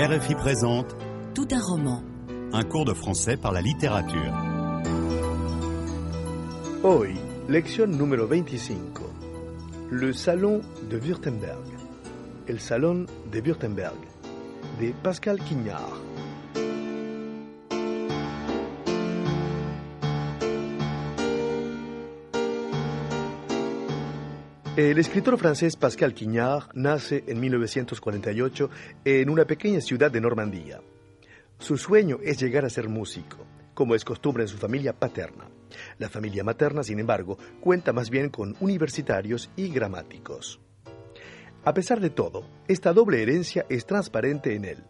RFI présente Tout un roman. un cours de français par la littérature. Hoy, lección número 25. Le salon de Württemberg. El salón de Württemberg. De Pascal Quignard. El escritor francés Pascal Quignard nace en 1948 en una pequeña ciudad de Normandía. Su sueño es llegar a ser músico, como es costumbre en su familia paterna. La familia materna, sin embargo, cuenta más bien con universitarios y gramáticos. A pesar de todo, esta doble herencia es transparente en él.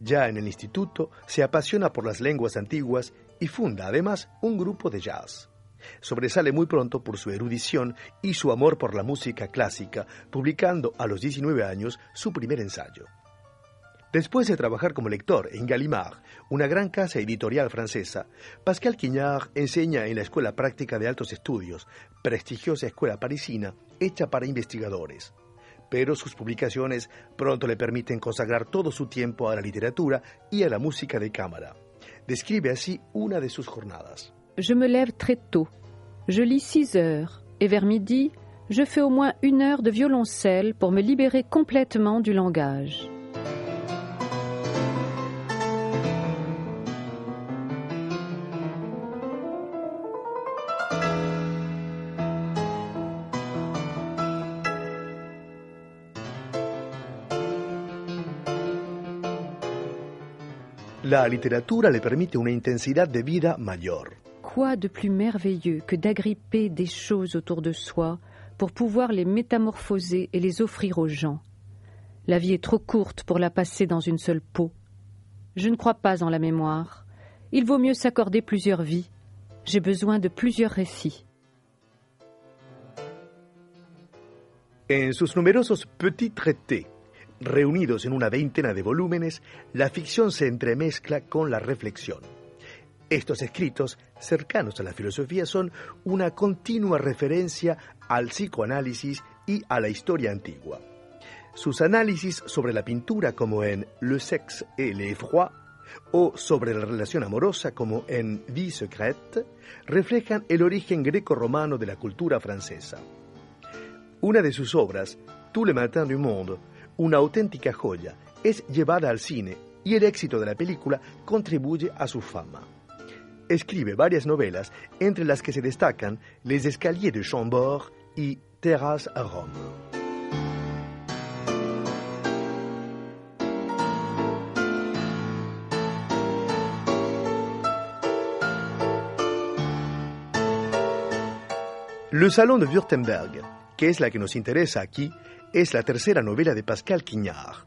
Ya en el instituto se apasiona por las lenguas antiguas y funda además un grupo de jazz. Sobresale muy pronto por su erudición y su amor por la música clásica, publicando a los 19 años su primer ensayo. Después de trabajar como lector en Gallimard, una gran casa editorial francesa, Pascal Quignard enseña en la Escuela Práctica de Altos Estudios, prestigiosa escuela parisina hecha para investigadores. Pero sus publicaciones pronto le permiten consagrar todo su tiempo a la literatura y a la música de cámara. Describe así una de sus jornadas. Je me lève très tôt. Je lis 6 heures et vers midi, je fais au moins une heure de violoncelle pour me libérer complètement du langage. La literatura le permite una intensidad de vida mayor. Quoi de plus merveilleux que d'agripper des choses autour de soi pour pouvoir les métamorphoser et les offrir aux gens? La vie est trop courte pour la passer dans une seule peau. Je ne crois pas en la mémoire. Il vaut mieux s'accorder plusieurs vies. J'ai besoin de plusieurs récits. En sus numerosos petits traités, reunidos en una veintena de volúmenes, la ficción se entremezcla con la reflexión. Estos escritos, cercanos a la filosofía, son una continua referencia al psicoanálisis y a la historia antigua. Sus análisis sobre la pintura, como en Le sexe et l'effroi, o sobre la relación amorosa, como en Vie secrète, reflejan el origen greco-romano de la cultura francesa. Una de sus obras, Tout le matin du monde, una auténtica joya, es llevada al cine y el éxito de la película contribuye a su fama. Escribe varias novelas, entre las que se destacan Les Escaliers de Chambord y Terrasse à Rome. Le Salón de Württemberg, que es la que nos interesa aquí, es la tercera novela de Pascal Quignard.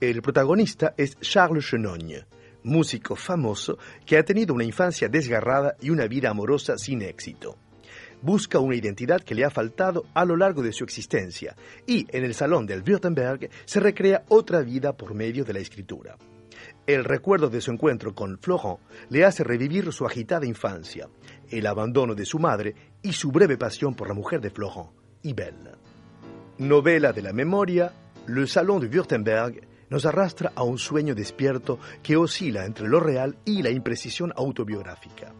El protagonista es Charles Chenogne, músico famoso que ha tenido una infancia desgarrada y una vida amorosa sin éxito. Busca una identidad que le ha faltado a lo largo de su existencia y en el Salón del Württemberg se recrea otra vida por medio de la escritura. El recuerdo de su encuentro con Florent le hace revivir su agitada infancia, el abandono de su madre y su breve pasión por la mujer de Florent, Ibelle. Novela de la memoria, Le Salón de Württemberg nos arrastra a un sueño despierto que oscila entre lo real y la imprecisión autobiográfica.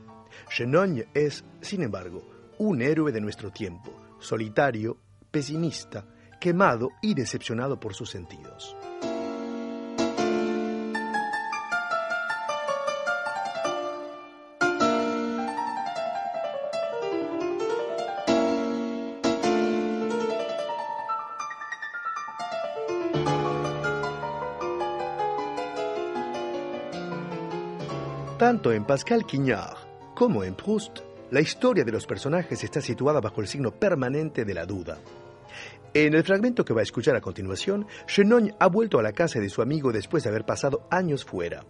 Chenogne es, sin embargo, un héroe de nuestro tiempo, solitario, pesimista, quemado y decepcionado por sus sentidos. Tanto en Pascal Quignard como en Proust, la historia de los personajes está situada bajo el signo permanente de la duda. En el fragmento que va a escuchar a continuación, Chenogne ha vuelto a la casa de su amigo después de haber pasado años fuera.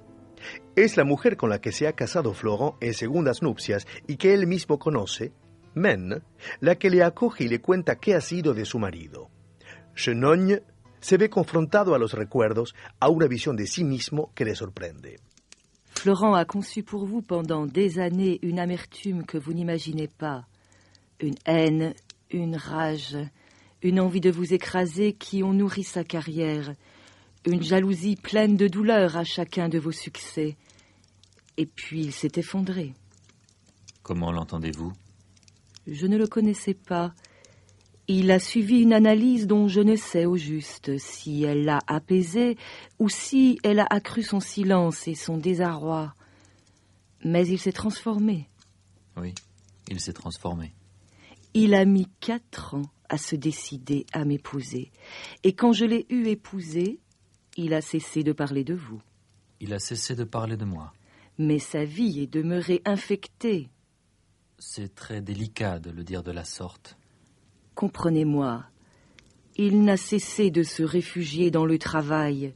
Es la mujer con la que se ha casado Florent en segundas nupcias y que él mismo conoce, Men, la que le acoge y le cuenta qué ha sido de su marido. Chenogne se ve confrontado a los recuerdos, a una visión de sí mismo que le sorprende. Florent a conçu pour vous pendant des années une amertume que vous n'imaginez pas, une haine, une rage, une envie de vous écraser qui ont nourri sa carrière, une jalousie pleine de douleur à chacun de vos succès. Et puis il s'est effondré. Comment l'entendez-vous? Je ne le connaissais pas. Il a suivi une analyse dont je ne sais au juste si elle l'a apaisé ou si elle a accru son silence et son désarroi. Mais il s'est transformé. Oui, il s'est transformé. Il a mis quatre ans à se décider à m'épouser. Et quand je l'ai eu épousé, il a cessé de parler de vous. Il a cessé de parler de moi. Mais sa vie est demeurée infectée. C'est très délicat de le dire de la sorte. Comprenez-moi, il n'a cessé de se réfugier dans le travail.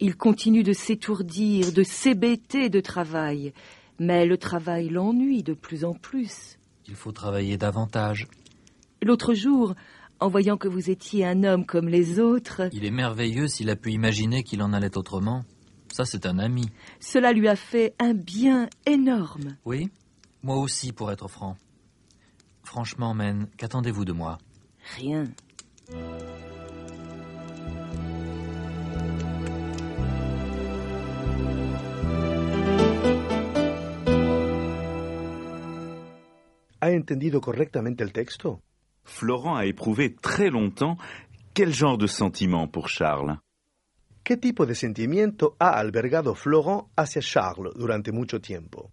Il continue de s'étourdir, de s'hébéter de travail. Mais le travail l'ennuie de plus en plus. Il faut travailler davantage. L'autre jour, en voyant que vous étiez un homme comme les autres, Il est merveilleux s'il a pu imaginer qu'il en allait autrement. Ça, c'est un ami. cela lui a fait un bien énorme. Oui, moi aussi, pour être franc. Franchement, Men, qu'attendez-vous de moi? Rien. ¿Ha entendido correctamente el texto? Florent a éprouvé très longtemps quel genre de sentiment pour Charles ¿Qué tipo de sentimiento ha albergado Florent hacia Charles durante mucho tiempo?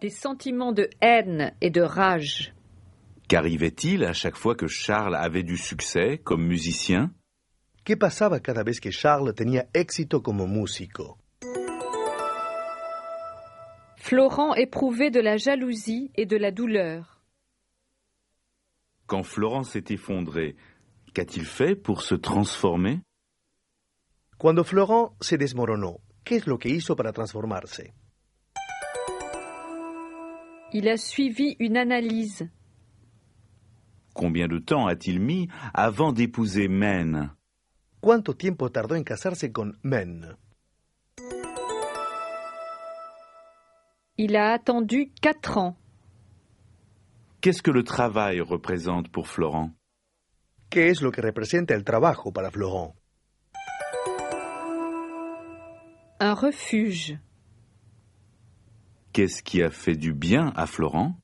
Des sentiments de haine et de rage. Qu'arrivait-il à chaque fois que Charles avait du succès comme musicien? ¿Qué pasaba cada vez que Charles tenía éxito como músico? Florent éprouvait de la jalousie et de la douleur. Quand Florent s'est effondré, qu'a-t-il fait pour se transformer? Cuando Florent se desmoronó, ¿qué es lo que hizo para transformarse? Il a suivi une analyse. Combien de temps a-t-il mis avant d'épouser Men ¿Cuánto tiempo tardó en casarse con Men? Il a attendu quatre ans. Qu'est-ce que le travail représente pour Florent? ¿Qué es lo que representa el trabajo para Florent? Un refuge. Qu'est-ce qui a fait du bien à Florent?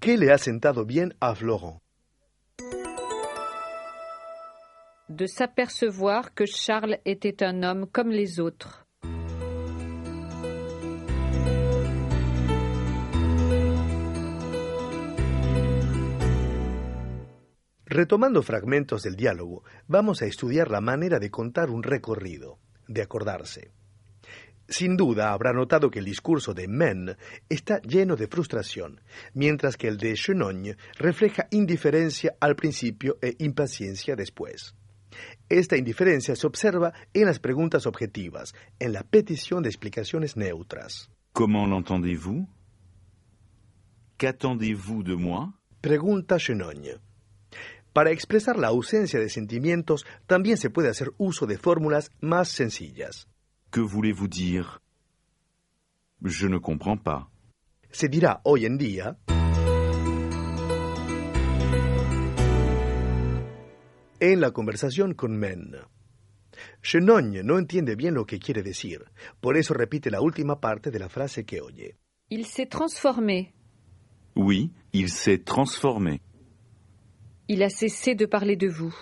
¿Qué le ha sentado bien a Florent? De s'apercevoir que Charles était un homme comme les autres. Retomando fragmentos del diálogo, vamos a estudiar la manera de contar un recorrido, de acordarse. Sin duda habrá notado que el discurso de Men está lleno de frustración, mientras que el de Chenogne refleja indiferencia al principio e impaciencia después. Esta indiferencia se observa en las preguntas objetivas, en la petición de explicaciones neutras. Comment l'entendez-vous Qu'attendez-vous de moi Pregunta Chenogne. Para expresar la ausencia de sentimientos también se puede hacer uso de fórmulas más sencillas. Que voulez-vous dire Je ne comprends pas. Se dirá hoy en día en la conversación con Men. Chenogne no entiende bien lo que quiere decir, por eso repite la última parte de la frase que oye. Il s'est transformé. Oui, il s'est transformé. Il a cessé de parler de vous.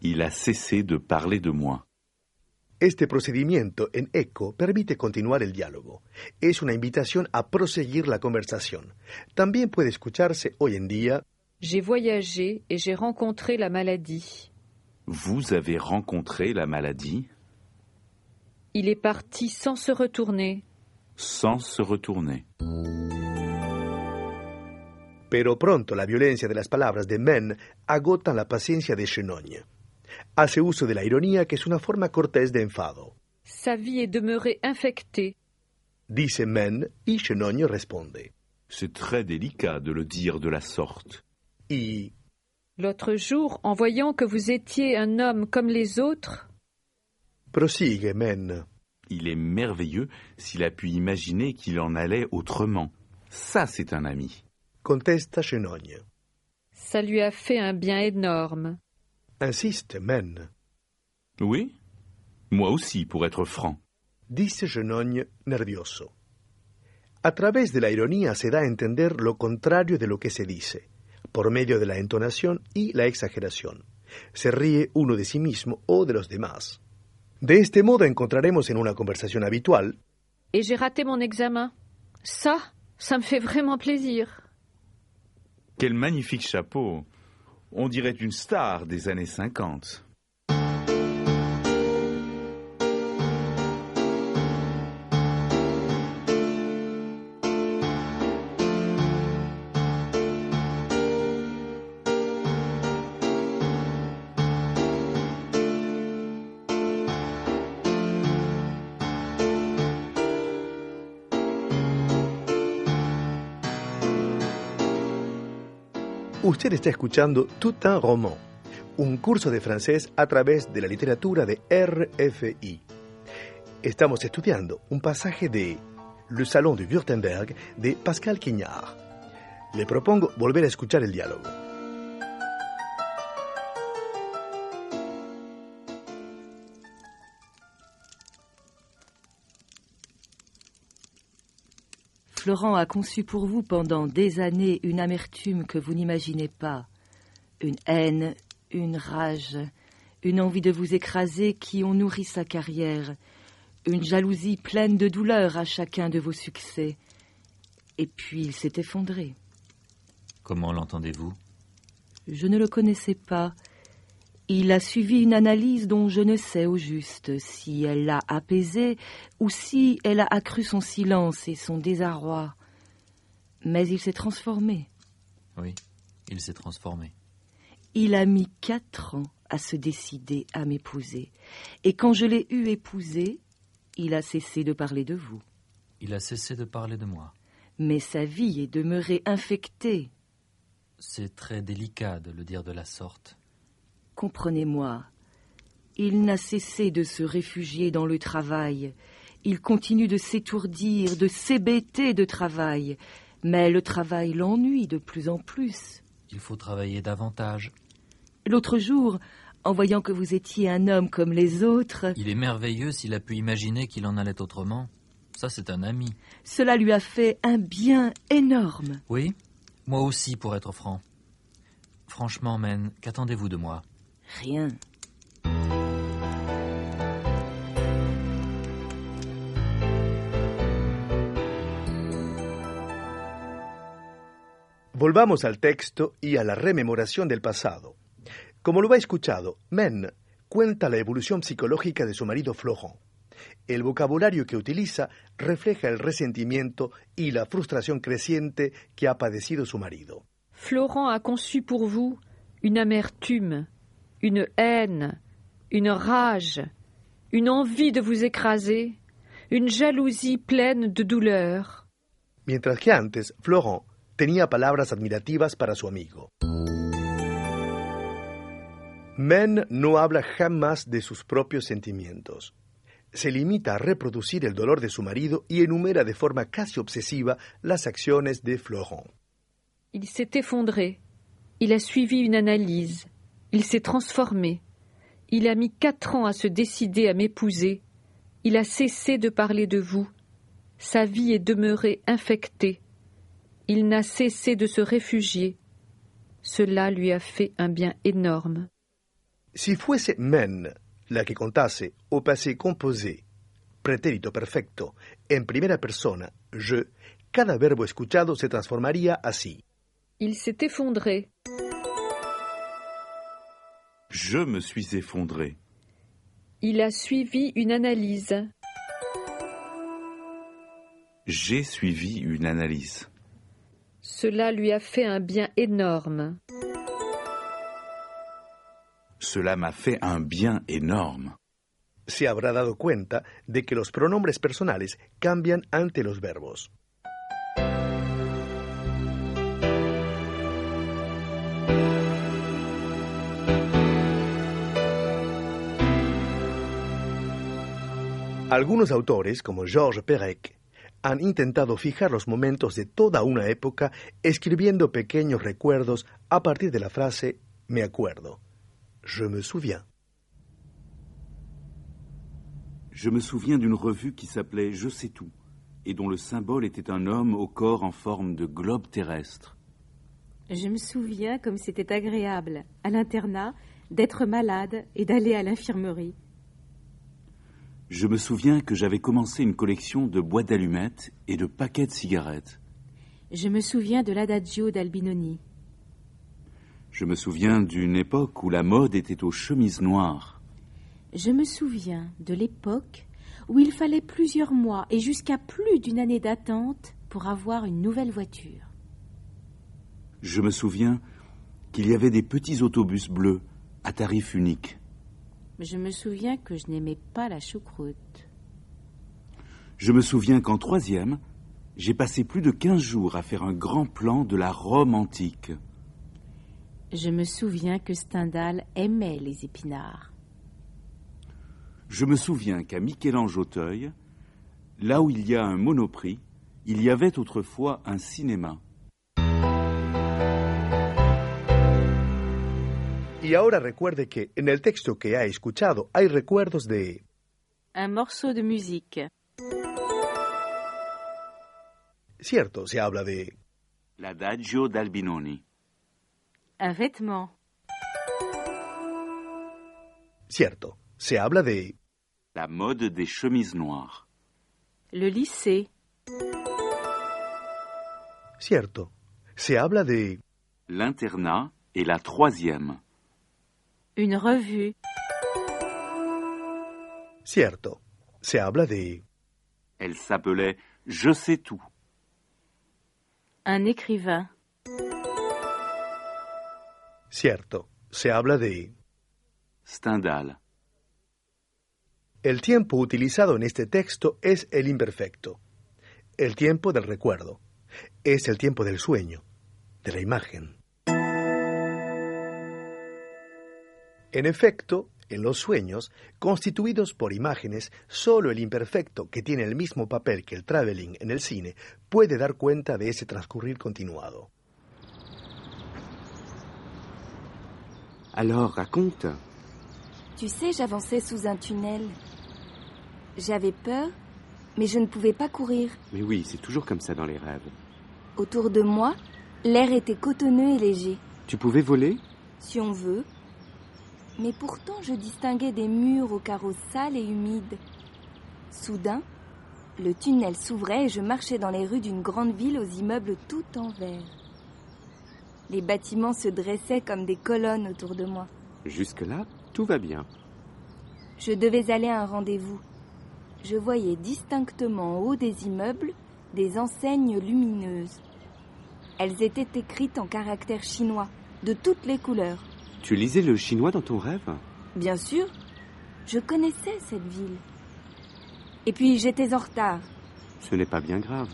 Il a cessé de parler de moi. Este procedimiento en eco permite continuar el diálogo. Es una invitación a proseguir la conversación. También puede escucharse hoy en día J'ai voyagé et j'ai rencontré la maladie. Vous avez rencontré la maladie? Il est parti sans se retourner. sans se retourner. Pero pronto la violencia de las palabras de Men agotan la paciencia de Chenogne. Hace uso de la ironía, que es una forma cortés de enfado. Sa vie est demeurée infectée. Dice Men y Chenogne responde. C'est très délicat de le dire de la sorte. L'autre jour, en voyant que vous étiez un homme comme les autres, prosigue Men. Il est merveilleux s'il a pu imaginer qu'il en allait autrement. Ça, c'est un ami. Contesta Chenogne. ça lui a fait un bien énorme. Insiste Men. Oui Moi aussi, pour être franc. Dice Genogne nervioso. A través de la ironía se da a entender lo contrario de lo que se dice, por medio de la entonación y la exageración. Se ríe uno de sí mismo o de los demás. De este modo encontraremos en una conversación habitual Et j'ai raté mon examen. Ça, ça me fait vraiment plaisir. Quel magnifique chapeau On dirait une star des années 50. Está escuchando Tout un roman, un curso de francés a través de la literatura de RFI. Estamos estudiando un pasaje de Le Salon de Württemberg de Pascal Quignard. Le propongo volver a escuchar el diálogo. Florent a conçu pour vous pendant des années une amertume que vous n'imaginez pas, une haine, une rage, une envie de vous écraser qui ont nourri sa carrière, une jalousie pleine de douleur à chacun de vos succès. Et puis il s'est effondré. Comment l'entendez-vous? Je ne le connaissais pas. Il a suivi une analyse dont je ne sais au juste si elle l'a apaisé ou si elle a accru son silence et son désarroi. Mais il s'est transformé. Oui, il s'est transformé. Il a mis quatre ans à se décider à m'épouser. Et quand je l'ai eu épousé, il a cessé de parler de vous. Il a cessé de parler de moi. Mais sa vie est demeurée infectée. C'est très délicat de le dire de la sorte. Comprenez-moi, il n'a cessé de se réfugier dans le travail. Il continue de s'étourdir, de s'hébéter de travail. Mais le travail l'ennuie de plus en plus. Il faut travailler davantage. L'autre jour, en voyant que vous étiez un homme comme les autres, Il est merveilleux s'il a pu imaginer qu'il en allait autrement. Ça, c'est un ami. cela lui a fait un bien énorme. Oui, moi aussi, pour être franc. Franchement, Men, qu'attendez-vous de moi? Rien. Volvamos al texto y a la rememoración del pasado. Como lo ha escuchado, Men cuenta la evolución psicológica de su marido Florent. El vocabulario que utiliza refleja el resentimiento y la frustración creciente que ha padecido su marido. Florent a conçu pour vous une amertume, une haine, une rage, une envie de vous écraser, une jalousie pleine de douleur. Mientras que antes, Florent tenía palabras admirativas para su amigo. Men no habla jamás de sus propios sentimientos. Se limita a reproducir el dolor de su marido y enumera de forma casi obsesiva las acciones de Florent. Il s'est effondré. Il a suivi une analyse. Il s'est transformé. Il a mis quatre ans à se décider à m'épouser. Il a cessé de parler de vous. Sa vie est demeurée infectée. Il n'a cessé de se réfugier. Cela lui a fait un bien énorme. Si fuese men la que contase au passé composé, pretérito perfecto, en primera persona, je, cada verbo escuchado se transformaría así. Il s'est effondré. Je me suis effondré. Il a suivi une analyse. J'ai suivi une analyse. Cela lui a fait un bien énorme. Cela m'a fait un bien énorme. Se habrá dado cuenta de que los pronombres personales cambian ante los verbos. Algunos autores, como Georges Perec, han intentado fijar los momentos de toda una época escribiendo pequeños recuerdos a partir de la frase me acuerdo. Je me souviens. Je me souviens d'une revue qui s'appelait Je sais tout, et dont le symbole était un homme au corps en forme de globe terrestre. Je me souviens comme c'était agréable, à l'internat, d'être malade et d'aller à l'infirmerie. Je me souviens que j'avais commencé une collection de boîtes d'allumettes et de paquets de cigarettes. Je me souviens de l'adagio d'Albinoni. Je me souviens d'une époque où la mode était aux chemises noires. Je me souviens de l'époque où il fallait plusieurs mois et jusqu'à plus d'une année d'attente pour avoir une nouvelle voiture. Je me souviens qu'il y avait des petits autobus bleus à tarif unique. Je me souviens que je n'aimais pas la choucroute. Je me souviens qu'en troisième, j'ai passé plus de quinze jours à faire un grand plan de la Rome antique. Je me souviens que Stendhal aimait les épinards. Je me souviens qu'à Michel-Ange Auteuil, là où il y a un monoprix, il y avait autrefois un cinéma. Y ahora recuerde que en el texto que ha escuchado hay recuerdos de... Un morceau de musique. Cierto, se habla de... L'adagio d'Albinoni. Un vêtement. Cierto, se habla de... La mode des chemises noires. Le lycée. Cierto, se habla de... L'internat et la troisième. Une revue. Cierto, se habla de... Elle s'appelait Je sais tout. Un écrivain. Cierto, se habla de... Stendhal. El tiempo utilizado en este texto es el imperfecto. El tiempo del recuerdo. Es el tiempo del sueño, de la imagen. En efecto, en los sueños, constituidos por imágenes, solo el imperfecto, que tiene el mismo papel que el traveling en el cine, puede dar cuenta de ese transcurrir continuado. Alors, raconte. Tu sais, j'avançais sous un tunnel. J'avais peur, mais je ne pouvais pas courir. Mais oui, c'est toujours comme ça dans les rêves. Autour de moi, l'air était cotonneux et léger, Tu pouvais voler? Si on veut. Mais pourtant, je distinguais des murs aux carreaux sales et humides. Soudain, le tunnel s'ouvrait et je marchais dans les rues d'une grande ville aux immeubles tout en verre. Les bâtiments se dressaient comme des colonnes autour de moi. Jusque-là, tout va bien. Je devais aller à un rendez-vous. Je voyais distinctement au haut des immeubles des enseignes lumineuses. Elles étaient écrites en caractères chinois, de toutes les couleurs. Tu lisais le chinois dans ton rêve? Bien sûr, je connaissais cette ville. Et puis j'étais en retard. Ce n'est pas bien grave.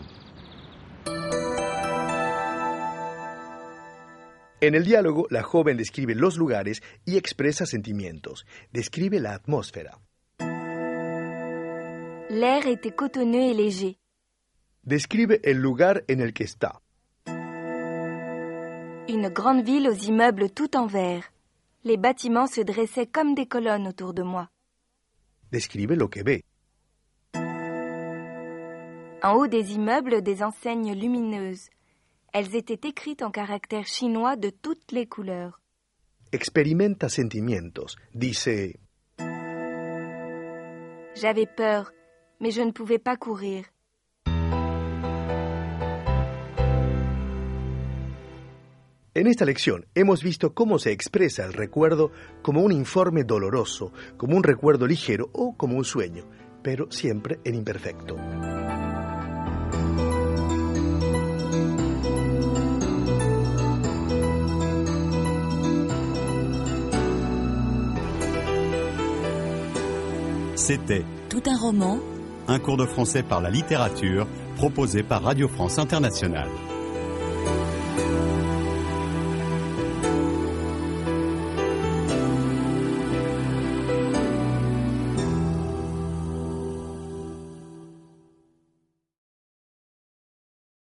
En el diálogo, la joven describe los lugares y expresa sentimientos. Describe la atmósfera. L'air était cotonneux et léger. Describe el lugar en el que está. Une grande ville aux immeubles tout en verre. Les bâtiments se dressaient comme des colonnes autour de moi. Describe lo que ve. En haut des immeubles, des enseignes lumineuses. Elles étaient écrites en caractères chinois de toutes les couleurs. Experimenta sentimientos. Dice, J'avais peur, mais je ne pouvais pas courir. En esta lección hemos visto cómo se expresa el recuerdo como un informe doloroso, como un recuerdo ligero o como un sueño, pero siempre en imperfecto. C'était Tout un roman un cours de français par la littérature proposé par Radio France Internationale.